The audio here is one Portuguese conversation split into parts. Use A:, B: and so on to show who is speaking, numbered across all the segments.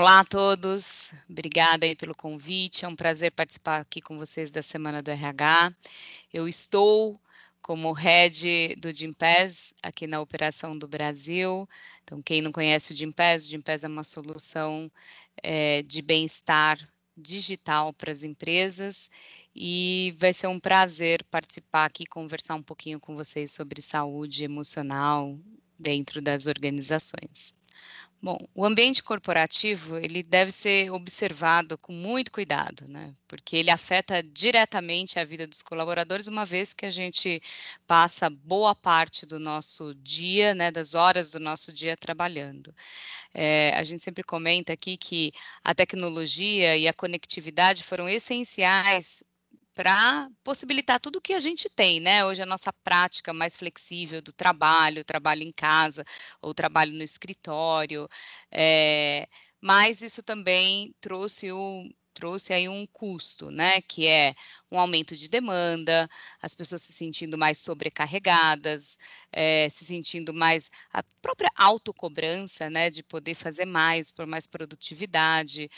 A: Olá a todos, obrigada aí pelo convite, é um prazer participar aqui com vocês da Semana do RH. Eu estou como head do Gimpass aqui na Operação do Brasil. Então, quem não conhece o Gimpass, o Gimpass é uma solução é, de bem-estar digital para as empresas e vai ser um prazer participar aqui, conversar um pouquinho com vocês sobre saúde emocional dentro das organizações. Bom, o ambiente corporativo ele deve ser observado com muito cuidado, né? Porque ele afeta diretamente a vida dos colaboradores, uma vez que a gente passa boa parte do nosso dia, né, das horas do nosso dia trabalhando. É, a gente sempre comenta aqui que a tecnologia e a conectividade foram essenciais para possibilitar tudo o que a gente tem, né? Hoje a nossa prática mais flexível do trabalho, trabalho em casa ou trabalho no escritório, é, mas isso também trouxe o trouxe aí um custo, né, que é um aumento de demanda, as pessoas se sentindo mais sobrecarregadas, é, se sentindo mais a própria autocobrança, né, de poder fazer mais por mais produtividade,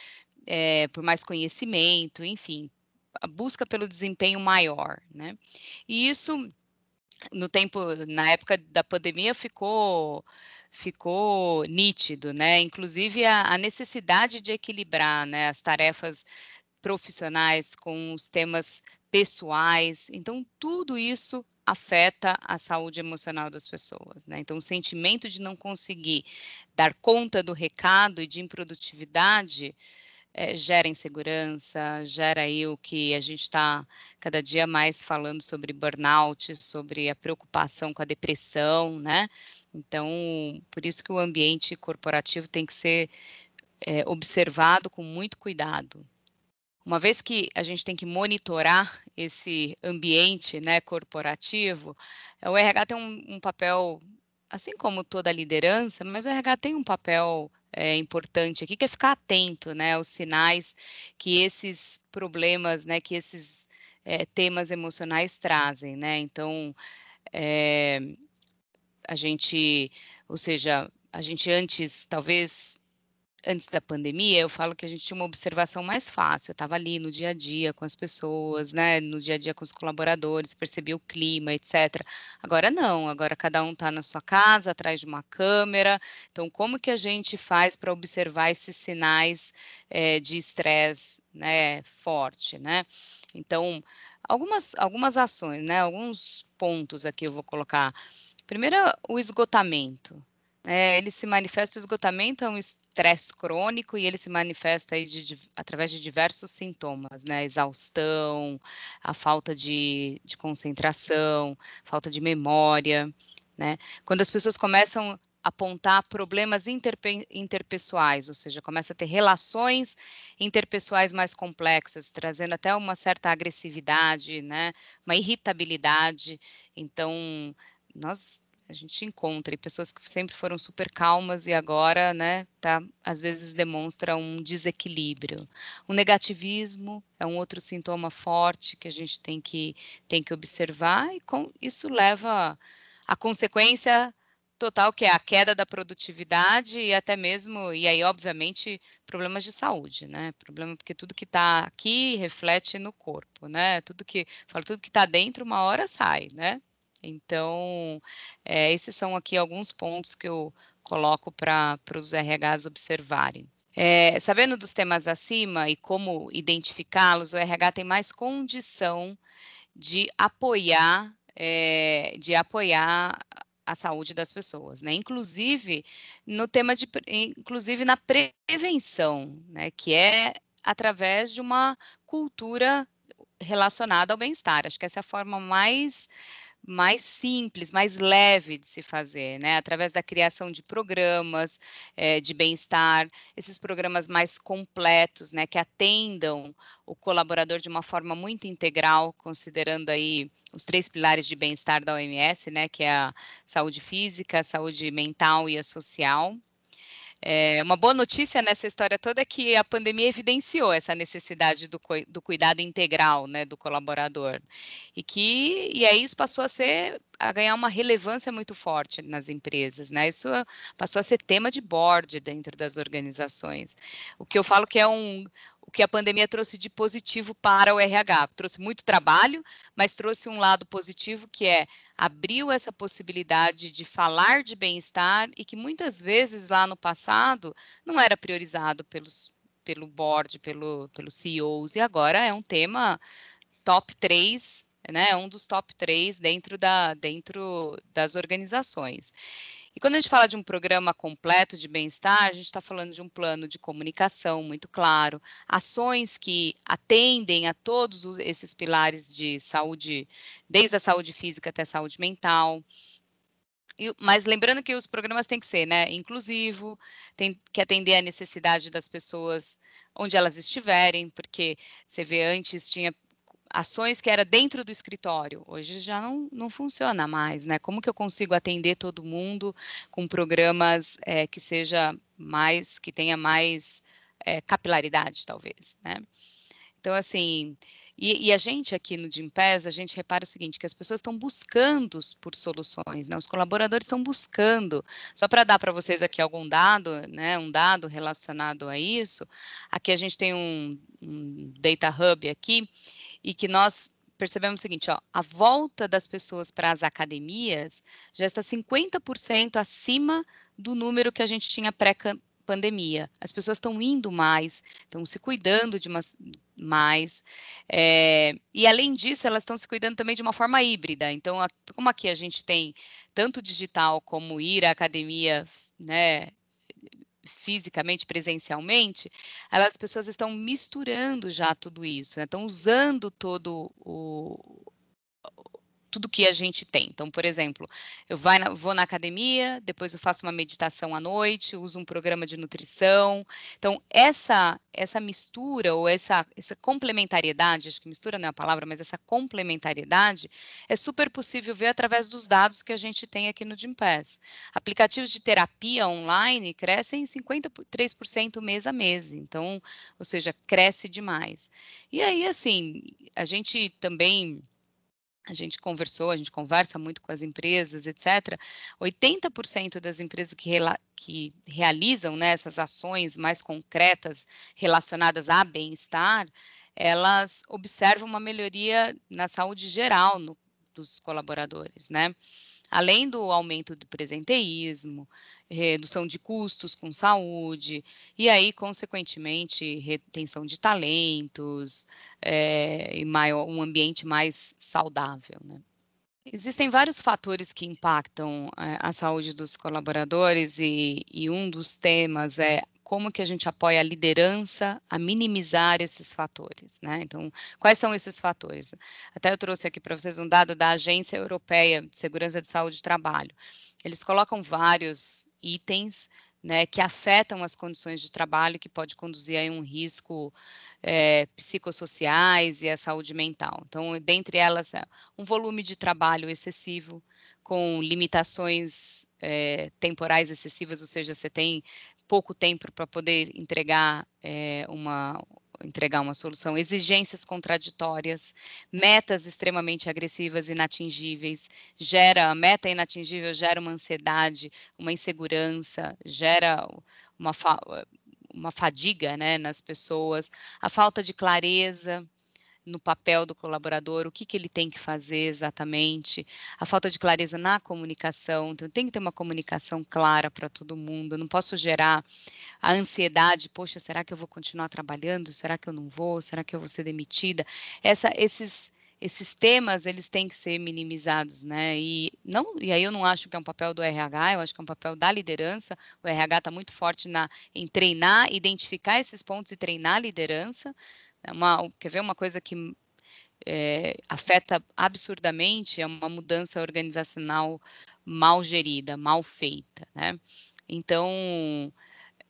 A: é, por mais conhecimento, enfim, a busca pelo desempenho maior, né? E isso no tempo, na época da pandemia, ficou ficou nítido, né? Inclusive a, a necessidade de equilibrar, né, as tarefas profissionais com os temas pessoais. Então, tudo isso afeta a saúde emocional das pessoas, né? Então, o sentimento de não conseguir dar conta do recado e de improdutividade é, gera insegurança, gera aí o que a gente está cada dia mais falando sobre burnout, sobre a preocupação com a depressão, né? Então, por isso que o ambiente corporativo tem que ser é, observado com muito cuidado. Uma vez que a gente tem que monitorar esse ambiente né, corporativo, o RH tem um, um papel, assim como toda liderança, mas o RH tem um papel é, importante aqui, que é ficar atento, né, aos sinais que esses problemas, né, que esses é, temas emocionais trazem, né, então, é, a gente, ou seja, a gente antes, talvez, antes da pandemia, eu falo que a gente tinha uma observação mais fácil. Eu estava ali no dia a dia com as pessoas, né? No dia a dia com os colaboradores, percebia o clima, etc. Agora não, agora cada um está na sua casa, atrás de uma câmera. Então, como que a gente faz para observar esses sinais é, de estresse, né? Forte, né? Então, algumas, algumas ações, né? Alguns pontos aqui eu vou colocar. Primeiro, o esgotamento. É, ele se manifesta, o esgotamento é um estresse crônico e ele se manifesta de, de, através de diversos sintomas, né? Exaustão, a falta de, de concentração, falta de memória, né? Quando as pessoas começam a apontar problemas interpe interpessoais, ou seja, começa a ter relações interpessoais mais complexas, trazendo até uma certa agressividade, né? Uma irritabilidade. Então, nós a gente encontra e pessoas que sempre foram super calmas e agora, né, tá, às vezes demonstra um desequilíbrio. O negativismo é um outro sintoma forte que a gente tem que, tem que observar e com, isso leva a consequência total que é a queda da produtividade e até mesmo, e aí obviamente, problemas de saúde, né, problema porque tudo que está aqui reflete no corpo, né, tudo que, falo, tudo que está dentro uma hora sai, né, então, é, esses são aqui alguns pontos que eu coloco para os RHs observarem. É, sabendo dos temas acima e como identificá-los, o RH tem mais condição de apoiar, é, de apoiar a saúde das pessoas, né? Inclusive no tema de, inclusive na prevenção, né? Que é através de uma cultura relacionada ao bem-estar. Acho que essa é a forma mais mais simples, mais leve de se fazer, né? Através da criação de programas é, de bem-estar, esses programas mais completos, né? Que atendam o colaborador de uma forma muito integral, considerando aí os três pilares de bem-estar da OMS, né? Que é a saúde física, a saúde mental e a social. É, uma boa notícia nessa história toda é que a pandemia evidenciou essa necessidade do, do cuidado integral né, do colaborador. E que e aí isso passou a ser a ganhar uma relevância muito forte nas empresas, né? Isso passou a ser tema de board dentro das organizações. O que eu falo que é um, o que a pandemia trouxe de positivo para o RH. Trouxe muito trabalho, mas trouxe um lado positivo que é abriu essa possibilidade de falar de bem-estar e que muitas vezes lá no passado não era priorizado pelos, pelo board, pelo, pelos CEOs, e agora é um tema top 3, né? Um dos top 3 dentro, da, dentro das organizações. E quando a gente fala de um programa completo de bem-estar, a gente está falando de um plano de comunicação muito claro, ações que atendem a todos esses pilares de saúde, desde a saúde física até a saúde mental. Mas lembrando que os programas têm que ser né, inclusivo, tem que atender a necessidade das pessoas onde elas estiverem, porque você vê antes tinha ações que era dentro do escritório, hoje já não, não funciona mais, né? Como que eu consigo atender todo mundo com programas é, que seja mais, que tenha mais é, capilaridade, talvez, né? Então, assim, e, e, a gente aqui no Gimpass, a gente repara o seguinte, que as pessoas estão buscando por soluções, né? Os colaboradores estão buscando. Só para dar para vocês aqui algum dado, né? Um dado relacionado a isso, aqui a gente tem um, um Data Hub aqui, e que nós percebemos o seguinte, ó, a volta das pessoas para as academias já está 50% acima do número que a gente tinha pré-pandemia. As pessoas estão indo mais, estão se cuidando de uma, mais, é, e além disso, elas estão se cuidando também de uma forma híbrida. Então, a, como aqui a gente tem tanto digital como ir à academia, né, fisicamente, presencialmente, as pessoas estão misturando já tudo isso, né? estão usando todo o, tudo que a gente tem. Então, por exemplo, eu na, vou na academia, depois eu faço uma meditação à noite, uso um programa de nutrição. Então, essa essa mistura ou essa, essa complementariedade, acho que mistura não é a palavra, mas essa complementariedade é super possível ver através dos dados que a gente tem aqui no Gympass. Aplicativos de terapia online crescem 53% mês a mês, então, ou seja, cresce demais. E aí, assim, a gente também a gente conversou, a gente conversa muito com as empresas, etc. 80% das empresas que, que realizam né, essas ações mais concretas relacionadas a bem-estar, elas observam uma melhoria na saúde geral no, dos colaboradores, né? Além do aumento do presenteísmo, redução de custos com saúde, e aí, consequentemente, retenção de talentos é, e maior, um ambiente mais saudável. Né? Existem vários fatores que impactam é, a saúde dos colaboradores e, e um dos temas é como que a gente apoia a liderança a minimizar esses fatores, né? Então, quais são esses fatores? Até eu trouxe aqui para vocês um dado da Agência Europeia de Segurança de Saúde e Trabalho. Eles colocam vários itens, né, que afetam as condições de trabalho, que pode conduzir a um risco é, psicossociais e a saúde mental. Então, dentre elas, é um volume de trabalho excessivo, com limitações é, temporais excessivas, ou seja, você tem pouco tempo para poder entregar é, uma entregar uma solução, exigências contraditórias, metas extremamente agressivas e inatingíveis, gera a meta inatingível gera uma ansiedade, uma insegurança, gera uma, uma fadiga né, nas pessoas, a falta de clareza, no papel do colaborador, o que, que ele tem que fazer exatamente, a falta de clareza na comunicação, então tem que ter uma comunicação clara para todo mundo, eu não posso gerar a ansiedade, poxa, será que eu vou continuar trabalhando, será que eu não vou, será que eu vou ser demitida, Essa, esses esses temas eles têm que ser minimizados, né? E não, e aí eu não acho que é um papel do RH, eu acho que é um papel da liderança. O RH está muito forte na em treinar, identificar esses pontos e treinar a liderança, uma, quer ver uma coisa que é, afeta absurdamente é uma mudança organizacional mal gerida, mal feita, né? Então,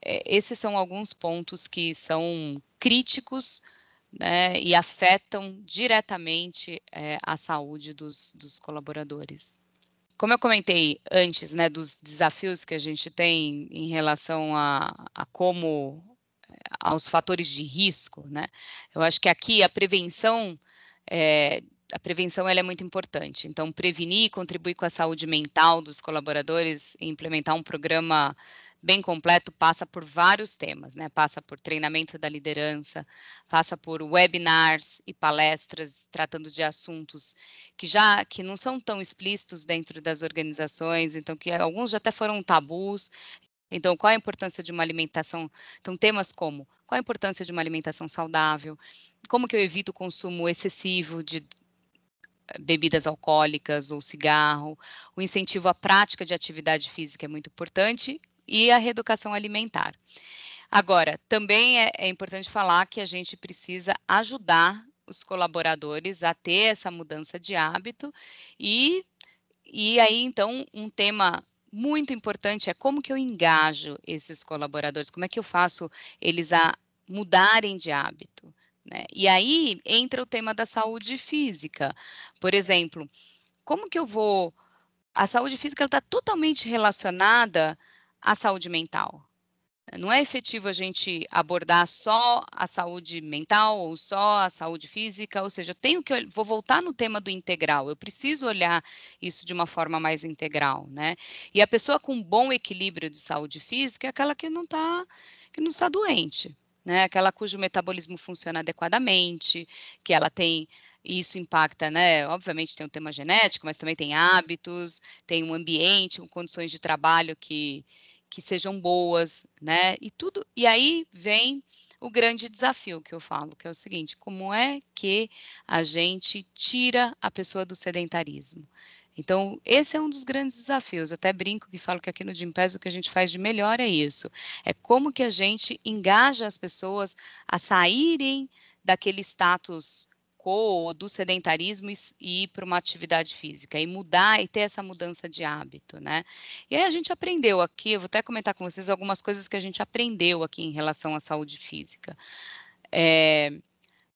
A: é, esses são alguns pontos que são críticos né, e afetam diretamente é, a saúde dos, dos colaboradores. como eu comentei antes, né, dos desafios que a gente tem em relação a, a como aos fatores de risco, né? Eu acho que aqui a prevenção é, a prevenção ela é muito importante. Então, prevenir, contribuir com a saúde mental dos colaboradores e implementar um programa bem completo passa por vários temas, né? Passa por treinamento da liderança, passa por webinars e palestras tratando de assuntos que já que não são tão explícitos dentro das organizações, então que alguns já até foram tabus. Então, qual a importância de uma alimentação? Então, temas como qual a importância de uma alimentação saudável? Como que eu evito o consumo excessivo de bebidas alcoólicas ou cigarro. O incentivo à prática de atividade física é muito importante e a reeducação alimentar. Agora, também é, é importante falar que a gente precisa ajudar os colaboradores a ter essa mudança de hábito e, e aí, então, um tema muito importante é como que eu engajo esses colaboradores, como é que eu faço eles a mudarem de hábito. Né? E aí entra o tema da saúde física. Por exemplo, como que eu vou. A saúde física está totalmente relacionada à saúde mental. Não é efetivo a gente abordar só a saúde mental ou só a saúde física, ou seja, eu tenho que vou voltar no tema do integral. Eu preciso olhar isso de uma forma mais integral, né? E a pessoa com bom equilíbrio de saúde física é aquela que não está que não está doente, né? Aquela cujo metabolismo funciona adequadamente, que ela tem isso impacta, né? Obviamente tem um tema genético, mas também tem hábitos, tem um ambiente, com condições de trabalho que, que sejam boas, né? E tudo. E aí vem o grande desafio que eu falo, que é o seguinte: como é que a gente tira a pessoa do sedentarismo? Então, esse é um dos grandes desafios. Eu até brinco que falo que aqui no Gimpass o que a gente faz de melhor é isso. É como que a gente engaja as pessoas a saírem daquele status quo do sedentarismo e ir para uma atividade física e mudar e ter essa mudança de hábito, né? E aí a gente aprendeu aqui, eu vou até comentar com vocês algumas coisas que a gente aprendeu aqui em relação à saúde física. É,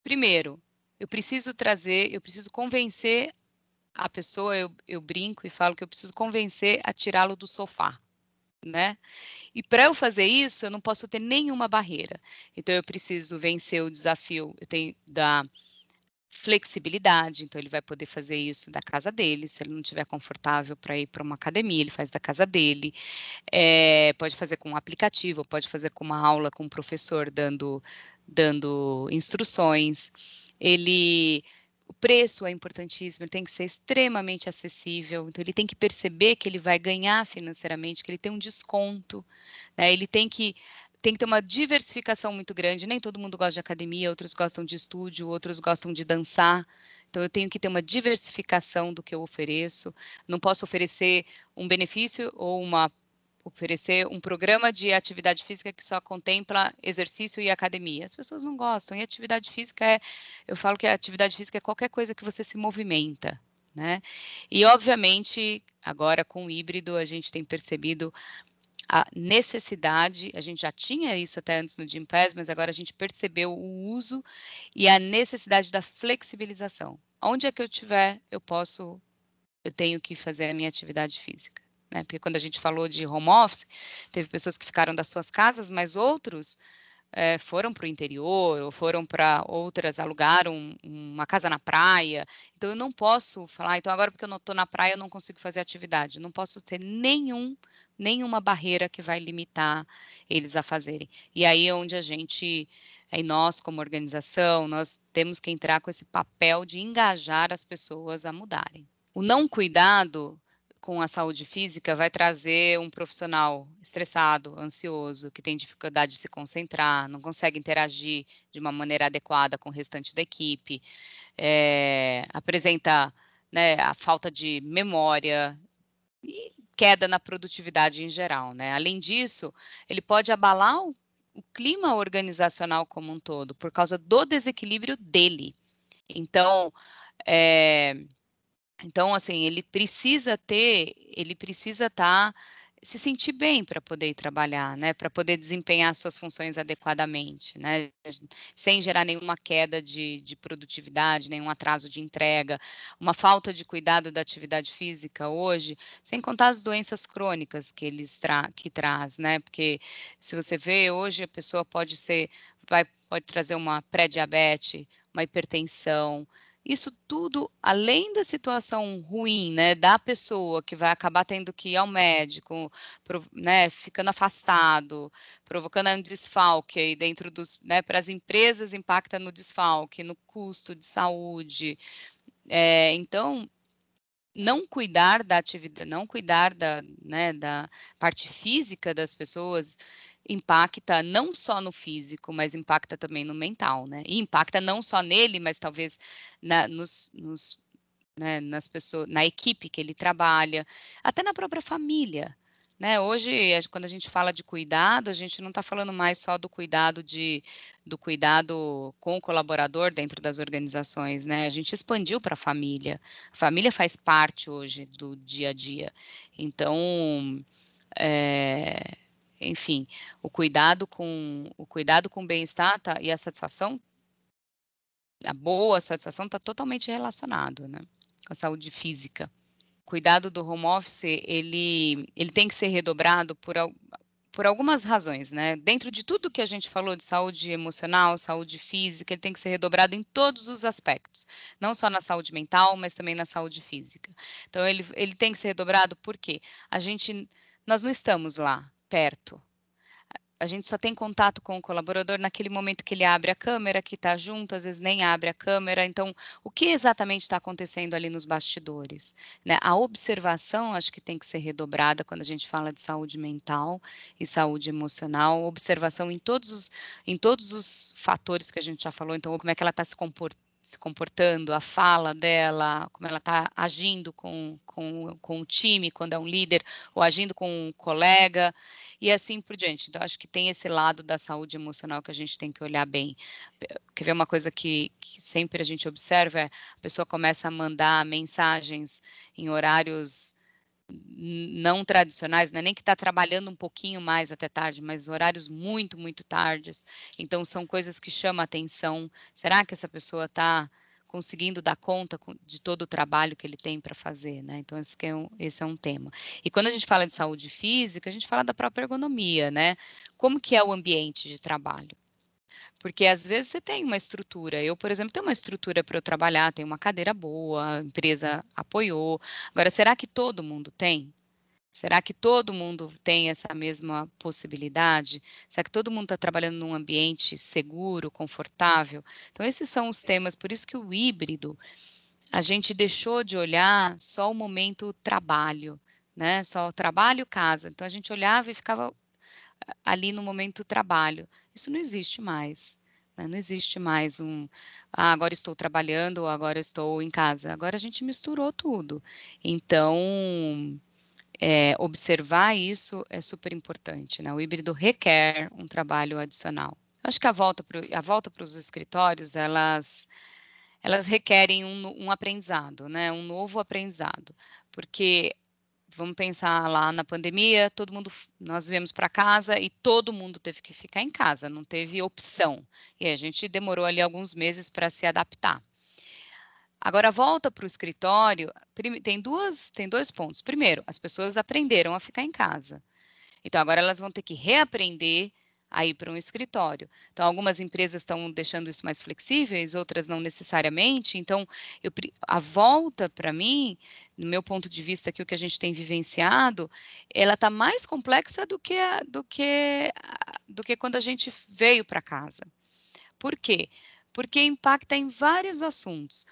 A: primeiro, eu preciso trazer, eu preciso convencer a pessoa, eu, eu brinco e falo que eu preciso convencer a tirá-lo do sofá, né? E para eu fazer isso, eu não posso ter nenhuma barreira. Então, eu preciso vencer o desafio eu tenho da flexibilidade, então ele vai poder fazer isso da casa dele, se ele não estiver confortável para ir para uma academia, ele faz da casa dele, é, pode fazer com um aplicativo, pode fazer com uma aula com um professor dando, dando instruções, ele o preço é importantíssimo, ele tem que ser extremamente acessível, então ele tem que perceber que ele vai ganhar financeiramente, que ele tem um desconto, né? ele tem que tem que ter uma diversificação muito grande. Nem todo mundo gosta de academia, outros gostam de estúdio, outros gostam de dançar. Então, eu tenho que ter uma diversificação do que eu ofereço. Não posso oferecer um benefício ou uma oferecer um programa de atividade física que só contempla exercício e academia. As pessoas não gostam. E atividade física é, eu falo que a atividade física é qualquer coisa que você se movimenta, né? E obviamente, agora com o híbrido, a gente tem percebido a necessidade, a gente já tinha isso até antes no Gympass, mas agora a gente percebeu o uso e a necessidade da flexibilização. Onde é que eu tiver, eu posso, eu tenho que fazer a minha atividade física né? Porque quando a gente falou de home office, teve pessoas que ficaram das suas casas, mas outros é, foram para o interior ou foram para outras, alugaram uma casa na praia. Então eu não posso falar, então agora porque eu não estou na praia eu não consigo fazer atividade. Não posso ter nenhum, nenhuma barreira que vai limitar eles a fazerem. E aí é onde a gente, aí nós como organização, nós temos que entrar com esse papel de engajar as pessoas a mudarem. O não cuidado com a saúde física vai trazer um profissional estressado, ansioso, que tem dificuldade de se concentrar, não consegue interagir de uma maneira adequada com o restante da equipe, é, apresenta né, a falta de memória e queda na produtividade em geral. Né? Além disso, ele pode abalar o, o clima organizacional como um todo, por causa do desequilíbrio dele. Então, é, então, assim, ele precisa ter, ele precisa estar tá, se sentir bem para poder ir trabalhar, né, para poder desempenhar suas funções adequadamente, né, sem gerar nenhuma queda de, de, produtividade, nenhum atraso de entrega, uma falta de cuidado da atividade física hoje, sem contar as doenças crônicas que eles tra que traz, né, porque se você vê hoje a pessoa pode ser, vai, pode trazer uma pré-diabetes, uma hipertensão, isso tudo, além da situação ruim, né, da pessoa que vai acabar tendo que ir ao médico, né, ficando afastado, provocando um desfalque aí dentro dos, né, para as empresas impacta no desfalque, no custo de saúde. É, então, não cuidar da atividade, não cuidar da, né, da parte física das pessoas impacta não só no físico, mas impacta também no mental, né? E impacta não só nele, mas talvez na, nos, nos né, nas pessoas, na equipe que ele trabalha, até na própria família. Né, hoje, quando a gente fala de cuidado, a gente não está falando mais só do cuidado de do cuidado com o colaborador dentro das organizações, né? A gente expandiu para a família. A família faz parte hoje do dia a dia. Então, é, enfim, o cuidado com o cuidado com bem-estar tá, e a satisfação, a boa satisfação está totalmente relacionado, né, com a saúde física. O cuidado do home office, ele, ele tem que ser redobrado por, por algumas razões, né? Dentro de tudo que a gente falou de saúde emocional, saúde física, ele tem que ser redobrado em todos os aspectos, não só na saúde mental, mas também na saúde física. Então, ele, ele tem que ser redobrado porque a gente, nós não estamos lá perto. A gente só tem contato com o colaborador naquele momento que ele abre a câmera, que está junto, às vezes nem abre a câmera. Então, o que exatamente está acontecendo ali nos bastidores? Né? A observação acho que tem que ser redobrada quando a gente fala de saúde mental e saúde emocional, observação em todos os, em todos os fatores que a gente já falou. Então, como é que ela está se comportando se comportando, a fala dela, como ela está agindo com, com, com o time, quando é um líder, ou agindo com um colega, e assim por diante. Então, acho que tem esse lado da saúde emocional que a gente tem que olhar bem. Quer ver uma coisa que, que sempre a gente observa? É a pessoa começa a mandar mensagens em horários não tradicionais, não é nem que está trabalhando um pouquinho mais até tarde, mas horários muito, muito tardes. Então, são coisas que chamam a atenção. Será que essa pessoa está conseguindo dar conta de todo o trabalho que ele tem para fazer, né? Então, esse é, um, esse é um tema. E quando a gente fala de saúde física, a gente fala da própria ergonomia, né? Como que é o ambiente de trabalho? Porque às vezes você tem uma estrutura. Eu, por exemplo, tenho uma estrutura para eu trabalhar, tenho uma cadeira boa, a empresa apoiou. Agora, será que todo mundo tem? Será que todo mundo tem essa mesma possibilidade? Será que todo mundo está trabalhando num ambiente seguro, confortável? Então, esses são os temas, por isso que o híbrido, a gente deixou de olhar só o momento trabalho, né? Só o trabalho, casa. Então, a gente olhava e ficava ali no momento trabalho. Isso não existe mais. Né? Não existe mais um, ah, agora estou trabalhando agora estou em casa. Agora a gente misturou tudo. Então, é, observar isso é super importante. Né? O híbrido requer um trabalho adicional. Acho que a volta para os escritórios, elas, elas requerem um, um aprendizado, né? um novo aprendizado, porque vamos pensar lá na pandemia, todo mundo, nós viemos para casa e todo mundo teve que ficar em casa, não teve opção. E a gente demorou ali alguns meses para se adaptar. Agora, volta para o escritório, tem, duas, tem dois pontos. Primeiro, as pessoas aprenderam a ficar em casa. Então, agora elas vão ter que reaprender a ir para um escritório. Então, algumas empresas estão deixando isso mais flexíveis, outras não necessariamente. Então, eu, a volta, para mim, no meu ponto de vista, aqui, o que a gente tem vivenciado, ela está mais complexa do que, a, do, que, do que quando a gente veio para casa. Por quê? Porque impacta em vários assuntos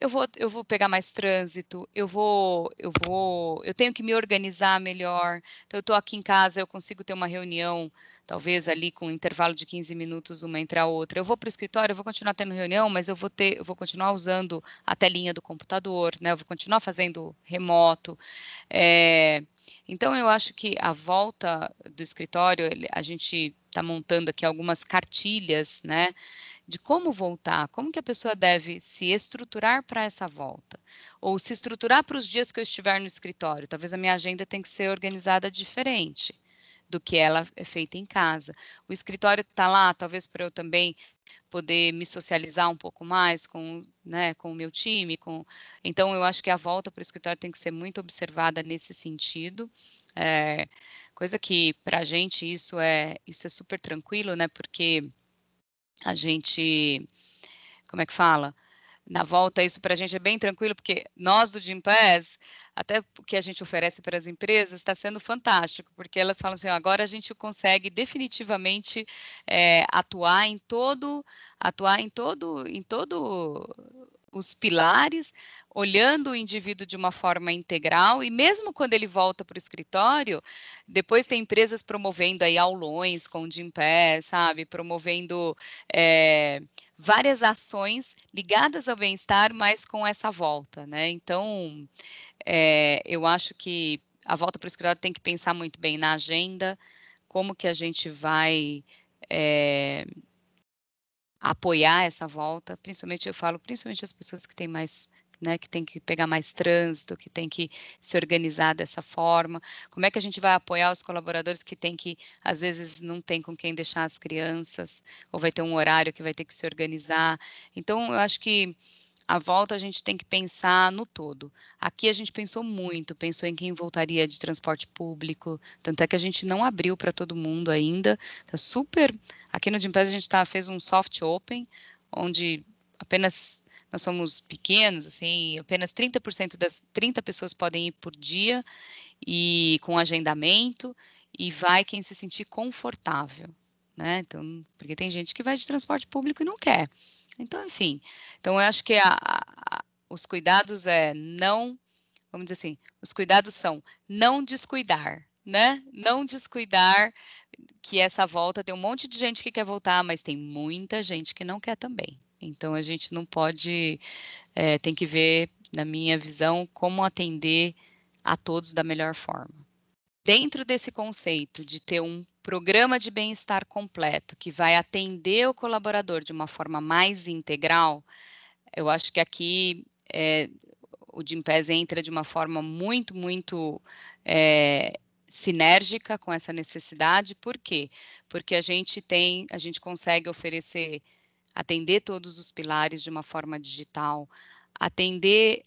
A: eu vou, eu vou pegar mais trânsito, eu vou, eu vou, eu tenho que me organizar melhor. Então, eu estou aqui em casa, eu consigo ter uma reunião, talvez ali com um intervalo de 15 minutos, uma entre a outra. Eu vou para o escritório, eu vou continuar tendo reunião, mas eu vou ter, eu vou continuar usando a telinha do computador, né? Eu vou continuar fazendo remoto. É, então, eu acho que a volta do escritório, a gente está montando aqui algumas cartilhas, né, de como voltar, como que a pessoa deve se estruturar para essa volta, ou se estruturar para os dias que eu estiver no escritório. Talvez a minha agenda tenha que ser organizada diferente do que ela é feita em casa. O escritório está lá, talvez para eu também poder me socializar um pouco mais com, né, com o meu time, com. Então eu acho que a volta para o escritório tem que ser muito observada nesse sentido. É, coisa que para a gente isso é isso é super tranquilo, né? Porque a gente, como é que fala? Na volta, isso para a gente é bem tranquilo, porque nós do Gimpass, até o que a gente oferece para as empresas, está sendo fantástico, porque elas falam assim, agora a gente consegue definitivamente é, atuar em todo, atuar em todo, em todo os pilares, olhando o indivíduo de uma forma integral, e mesmo quando ele volta para o escritório, depois tem empresas promovendo aí aulões com o Gimpass, sabe, promovendo é, várias ações ligadas ao bem-estar, mas com essa volta, né? Então, é, eu acho que a volta para o escritório tem que pensar muito bem na agenda, como que a gente vai é, apoiar essa volta, principalmente eu falo, principalmente as pessoas que têm mais né, que tem que pegar mais trânsito, que tem que se organizar dessa forma. Como é que a gente vai apoiar os colaboradores que tem que, às vezes, não tem com quem deixar as crianças, ou vai ter um horário que vai ter que se organizar. Então, eu acho que a volta a gente tem que pensar no todo. Aqui a gente pensou muito, pensou em quem voltaria de transporte público, tanto é que a gente não abriu para todo mundo ainda. Tá super. Aqui no Gimpass a gente tá, fez um soft open, onde apenas nós somos pequenos, assim, apenas 30% das 30 pessoas podem ir por dia e com agendamento, e vai quem se sentir confortável, né? Então, porque tem gente que vai de transporte público e não quer. Então, enfim, então eu acho que a, a, os cuidados é não, vamos dizer assim, os cuidados são não descuidar, né? Não descuidar que essa volta tem um monte de gente que quer voltar, mas tem muita gente que não quer também. Então a gente não pode, é, tem que ver, na minha visão, como atender a todos da melhor forma. Dentro desse conceito de ter um programa de bem-estar completo que vai atender o colaborador de uma forma mais integral, eu acho que aqui é, o Gimpass entra de uma forma muito, muito é, sinérgica com essa necessidade. Por quê? Porque a gente tem, a gente consegue oferecer atender todos os pilares de uma forma digital, atender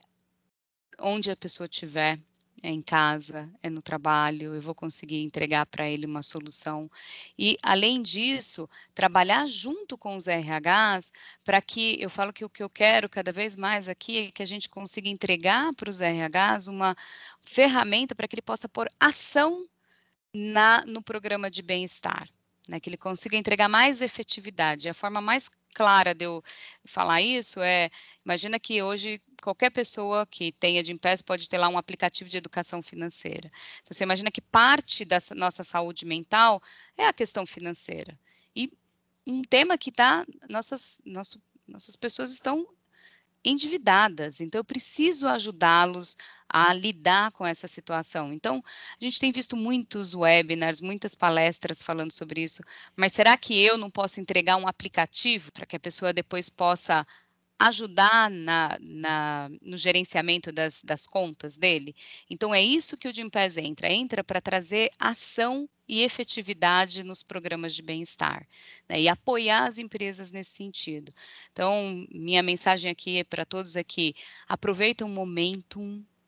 A: onde a pessoa estiver, é em casa, é no trabalho, eu vou conseguir entregar para ele uma solução. E, além disso, trabalhar junto com os RHs para que, eu falo que o que eu quero cada vez mais aqui é que a gente consiga entregar para os RHs uma ferramenta para que ele possa pôr ação na, no programa de bem-estar. Né, que ele consiga entregar mais efetividade. A forma mais clara de eu falar isso é, imagina que hoje qualquer pessoa que tenha de Gimpass pode ter lá um aplicativo de educação financeira. Então, você imagina que parte da nossa saúde mental é a questão financeira. E um tema que está, nossas, nosso, nossas pessoas estão endividadas, então eu preciso ajudá-los a lidar com essa situação. Então, a gente tem visto muitos webinars, muitas palestras falando sobre isso, mas será que eu não posso entregar um aplicativo para que a pessoa depois possa ajudar na, na, no gerenciamento das, das, contas dele. Então, é isso que o Gimpass entra, entra para trazer ação e efetividade nos programas de bem-estar, né, e apoiar as empresas nesse sentido. Então, minha mensagem aqui é para todos aqui, aproveitem o momento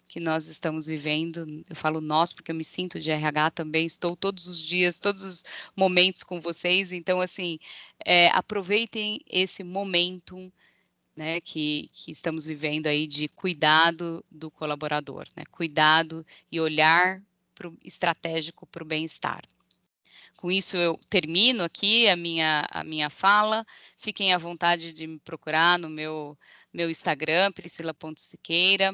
A: que nós estamos vivendo, eu falo nós porque eu me sinto de RH também, estou todos os dias, todos os momentos com vocês, então, assim, é, aproveitem esse momento, né, que, que estamos vivendo aí de cuidado do colaborador, né, cuidado e olhar pro, estratégico para o bem-estar. Com isso, eu termino aqui a minha, a minha fala. Fiquem à vontade de me procurar no meu, meu Instagram, priscila.siqueira.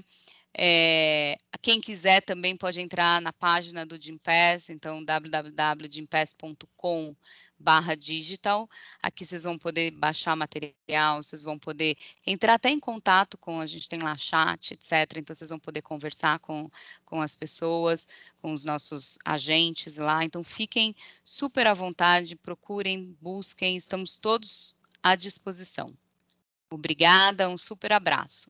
A: É, quem quiser também pode entrar na página do Gimpass, então www.gimpass.com barra digital. Aqui vocês vão poder baixar material, vocês vão poder entrar até em contato com, a gente tem lá chat, etc. Então, vocês vão poder conversar com, com as pessoas, com os nossos agentes lá. Então, fiquem super à vontade, procurem, busquem, estamos todos à disposição. Obrigada, um super abraço.